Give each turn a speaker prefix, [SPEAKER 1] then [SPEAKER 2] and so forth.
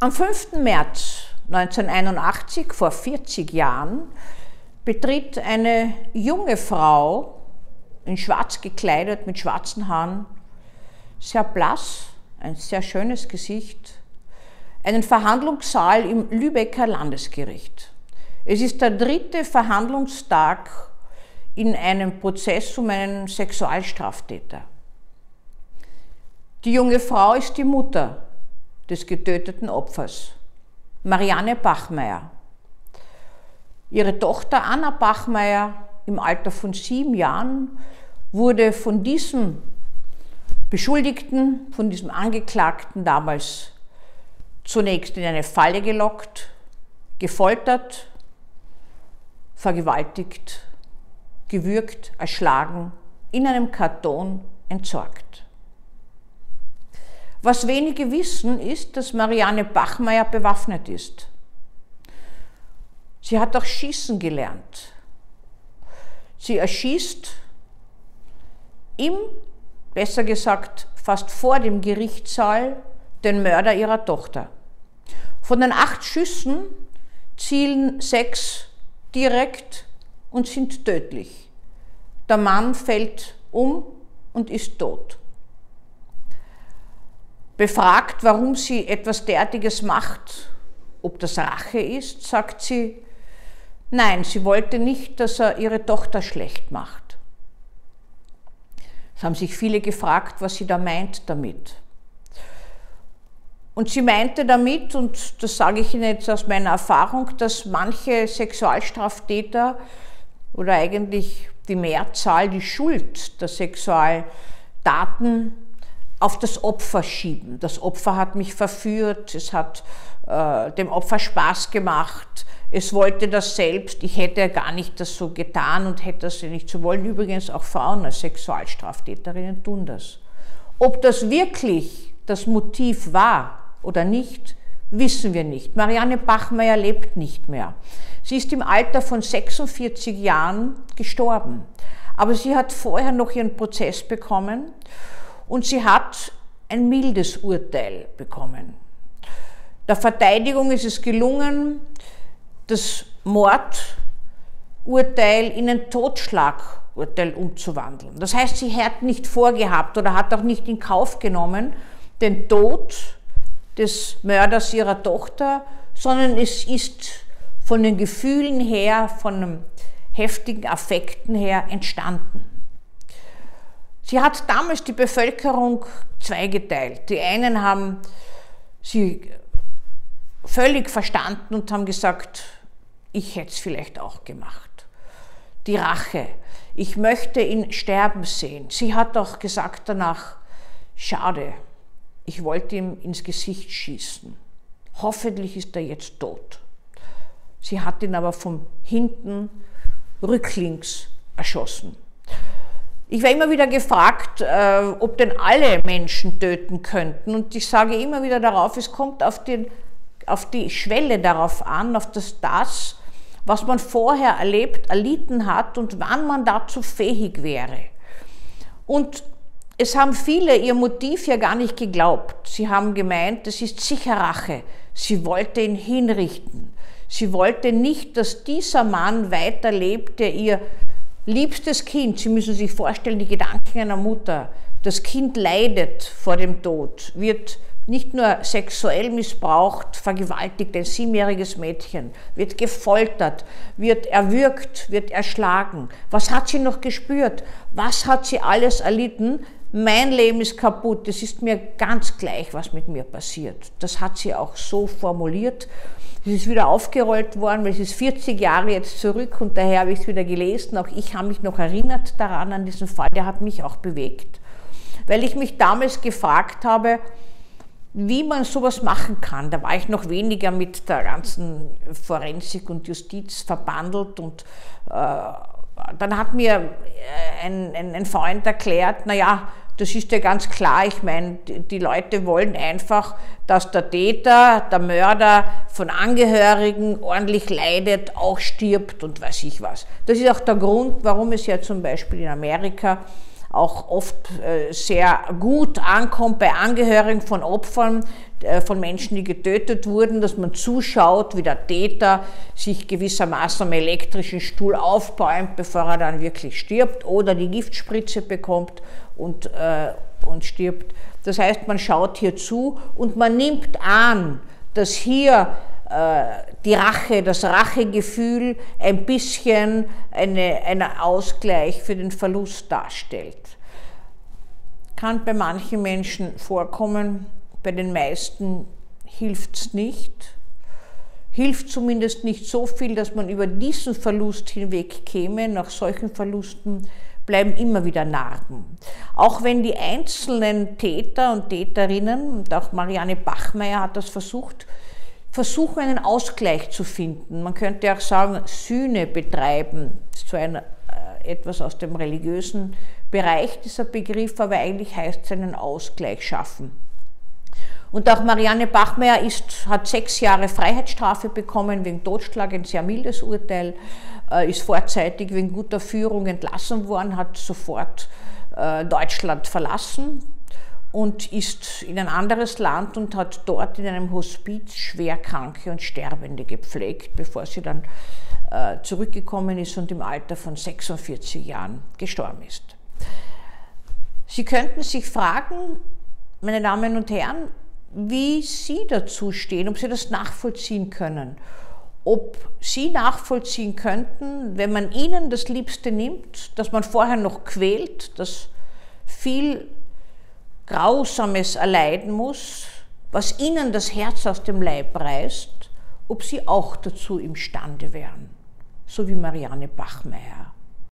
[SPEAKER 1] Am 5. März 1981, vor 40 Jahren, betritt eine junge Frau, in schwarz gekleidet, mit schwarzen Haaren, sehr blass, ein sehr schönes Gesicht, einen Verhandlungssaal im Lübecker Landesgericht. Es ist der dritte Verhandlungstag in einem Prozess um einen Sexualstraftäter. Die junge Frau ist die Mutter des getöteten Opfers, Marianne Bachmeier. Ihre Tochter Anna Bachmeier im Alter von sieben Jahren wurde von diesem Beschuldigten, von diesem Angeklagten damals zunächst in eine Falle gelockt, gefoltert, vergewaltigt, gewürgt, erschlagen, in einem Karton entsorgt. Was wenige wissen, ist, dass Marianne Bachmeier bewaffnet ist. Sie hat auch Schießen gelernt. Sie erschießt im, besser gesagt, fast vor dem Gerichtssaal den Mörder ihrer Tochter. Von den acht Schüssen zielen sechs direkt und sind tödlich. Der Mann fällt um und ist tot. Befragt, warum sie etwas derartiges macht, ob das Rache ist, sagt sie, Nein, sie wollte nicht, dass er ihre Tochter schlecht macht. Es haben sich viele gefragt, was sie da meint damit. Und sie meinte damit, und das sage ich Ihnen jetzt aus meiner Erfahrung, dass manche Sexualstraftäter oder eigentlich die Mehrzahl die Schuld der Sexualdaten auf das Opfer schieben. Das Opfer hat mich verführt, es hat äh, dem Opfer Spaß gemacht, es wollte das selbst, ich hätte gar nicht das so getan und hätte das nicht so wollen. Übrigens auch Frauen als Sexualstraftäterinnen tun das. Ob das wirklich das Motiv war oder nicht, wissen wir nicht. Marianne Bachmeier lebt nicht mehr. Sie ist im Alter von 46 Jahren gestorben. Aber sie hat vorher noch ihren Prozess bekommen und sie hat ein mildes Urteil bekommen. Der Verteidigung ist es gelungen, das Mordurteil in ein Totschlagurteil umzuwandeln. Das heißt, sie hat nicht vorgehabt oder hat auch nicht in Kauf genommen den Tod des Mörders ihrer Tochter, sondern es ist von den Gefühlen her, von den heftigen Affekten her entstanden. Sie hat damals die Bevölkerung zweigeteilt. Die einen haben sie völlig verstanden und haben gesagt, ich hätte es vielleicht auch gemacht. Die Rache. Ich möchte ihn sterben sehen. Sie hat auch gesagt danach, schade, ich wollte ihm ins Gesicht schießen. Hoffentlich ist er jetzt tot. Sie hat ihn aber von hinten rücklings erschossen. Ich war immer wieder gefragt, äh, ob denn alle Menschen töten könnten. Und ich sage immer wieder darauf, es kommt auf, den, auf die Schwelle darauf an, auf das, das, was man vorher erlebt, erlitten hat und wann man dazu fähig wäre. Und es haben viele ihr Motiv ja gar nicht geglaubt. Sie haben gemeint, es ist sicher Rache. Sie wollte ihn hinrichten. Sie wollte nicht, dass dieser Mann weiterlebt, der ihr liebstes Kind, Sie müssen sich vorstellen, die Gedanken einer Mutter, das Kind leidet vor dem Tod, wird nicht nur sexuell missbraucht, vergewaltigt, ein siebenjähriges Mädchen, wird gefoltert, wird erwürgt, wird erschlagen. Was hat sie noch gespürt? Was hat sie alles erlitten? Mein Leben ist kaputt, es ist mir ganz gleich, was mit mir passiert. Das hat sie auch so formuliert. Es ist wieder aufgerollt worden, weil es ist 40 Jahre jetzt zurück und daher habe ich es wieder gelesen. Auch ich habe mich noch erinnert daran, an diesen Fall, der hat mich auch bewegt. Weil ich mich damals gefragt habe, wie man sowas machen kann. Da war ich noch weniger mit der ganzen Forensik und Justiz verbandelt und äh, dann hat mir äh, ein, ein, ein Freund erklärt, naja, das ist ja ganz klar, ich meine, die Leute wollen einfach, dass der Täter, der Mörder von Angehörigen ordentlich leidet, auch stirbt und weiß ich was. Das ist auch der Grund, warum es ja zum Beispiel in Amerika auch oft äh, sehr gut ankommt bei Angehörigen von Opfern, äh, von Menschen, die getötet wurden, dass man zuschaut, wie der Täter sich gewissermaßen am elektrischen Stuhl aufbäumt, bevor er dann wirklich stirbt oder die Giftspritze bekommt und, äh, und stirbt. Das heißt, man schaut hier zu und man nimmt an, dass hier die Rache, das Rachegefühl ein bisschen eine, einen Ausgleich für den Verlust darstellt. Kann bei manchen Menschen vorkommen, bei den meisten hilft es nicht. Hilft zumindest nicht so viel, dass man über diesen Verlust hinweg käme. Nach solchen Verlusten bleiben immer wieder Narben. Auch wenn die einzelnen Täter und Täterinnen, und auch Marianne Bachmeier hat das versucht, versuchen einen Ausgleich zu finden. Man könnte auch sagen, Sühne betreiben. Das ist zwar ein, äh, etwas aus dem religiösen Bereich dieser Begriff, aber eigentlich heißt es einen Ausgleich schaffen. Und auch Marianne Bachmeier ist, hat sechs Jahre Freiheitsstrafe bekommen wegen Totschlag, ein sehr mildes Urteil, äh, ist vorzeitig wegen guter Führung entlassen worden, hat sofort äh, Deutschland verlassen und ist in ein anderes Land und hat dort in einem Hospiz Schwerkranke und Sterbende gepflegt, bevor sie dann äh, zurückgekommen ist und im Alter von 46 Jahren gestorben ist. Sie könnten sich fragen, meine Damen und Herren, wie Sie dazu stehen, ob Sie das nachvollziehen können. Ob Sie nachvollziehen könnten, wenn man Ihnen das Liebste nimmt, dass man vorher noch quält, dass viel Grausames erleiden muss, was Ihnen das Herz aus dem Leib reißt, ob Sie auch dazu imstande wären, so wie Marianne Bachmeier.